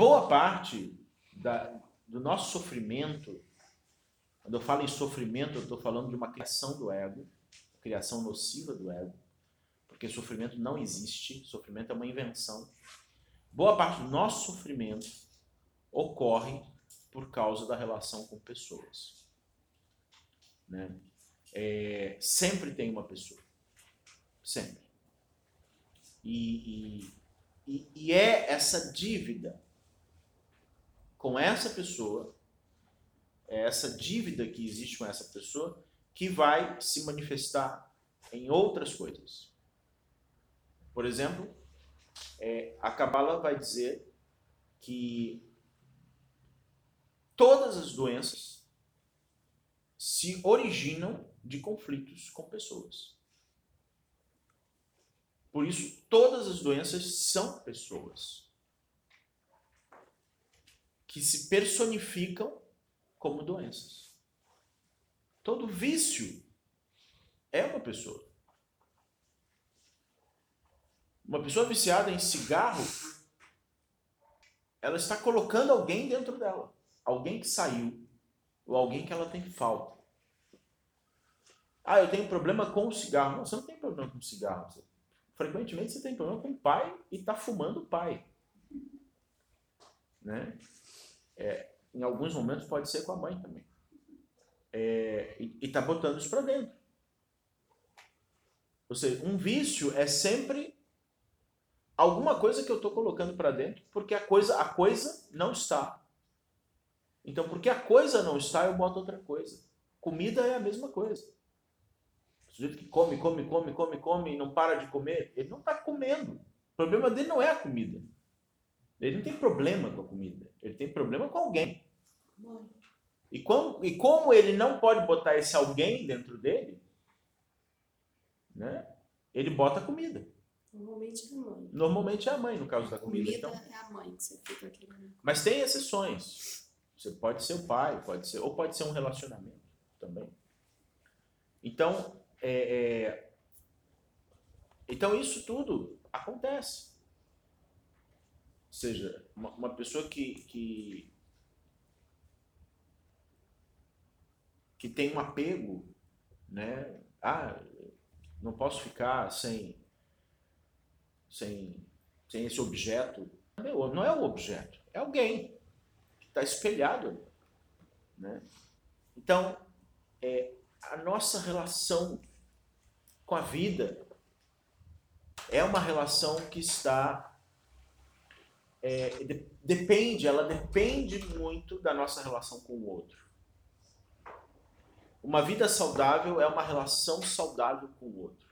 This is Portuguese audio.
boa parte da, do nosso sofrimento, quando eu falo em sofrimento, eu estou falando de uma criação do ego, criação nociva do ego, porque sofrimento não existe, sofrimento é uma invenção. Boa parte do nosso sofrimento ocorre por causa da relação com pessoas. Né? É, sempre tem uma pessoa. Sempre. E, e, e, e é essa dívida com essa pessoa, é essa dívida que existe com essa pessoa, que vai se manifestar em outras coisas. Por exemplo, é, a Kabbalah vai dizer que todas as doenças se originam de conflitos com pessoas. Por isso, todas as doenças são pessoas que se personificam como doenças. Todo vício é uma pessoa. Uma pessoa viciada em cigarro, ela está colocando alguém dentro dela. Alguém que saiu. Ou alguém que ela tem falta. Ah, eu tenho problema com o cigarro. Não, você não tem problema com o cigarro. frequentemente você tem problema com o pai e está fumando o pai. Né? É, em alguns momentos pode ser com a mãe também. É, e está botando isso para dentro. Ou seja, um vício é sempre alguma coisa que eu estou colocando para dentro porque a coisa, a coisa não está. Então, porque a coisa não está, eu boto outra coisa. Comida é a mesma coisa. O sujeito que come, come, come, come, come e não para de comer, ele não está comendo. O problema dele não é a comida. Ele não tem problema com a comida. Tem problema com alguém. E como, e como ele não pode botar esse alguém dentro dele, né? Ele bota comida. Normalmente é a mãe. Normalmente é a mãe, no caso da comida. comida Então. é a mãe que você fica aqui. Mas tem exceções. Você pode ser o pai, pode ser, ou pode ser um relacionamento também. Então, é, é, então isso tudo acontece. Seja, uma, uma pessoa que, que, que tem um apego, né? Ah, não posso ficar sem, sem, sem esse objeto. Não é o objeto, é alguém que está espelhado. Né? Então, é, a nossa relação com a vida é uma relação que está é, de, depende, ela depende muito da nossa relação com o outro. Uma vida saudável é uma relação saudável com o outro.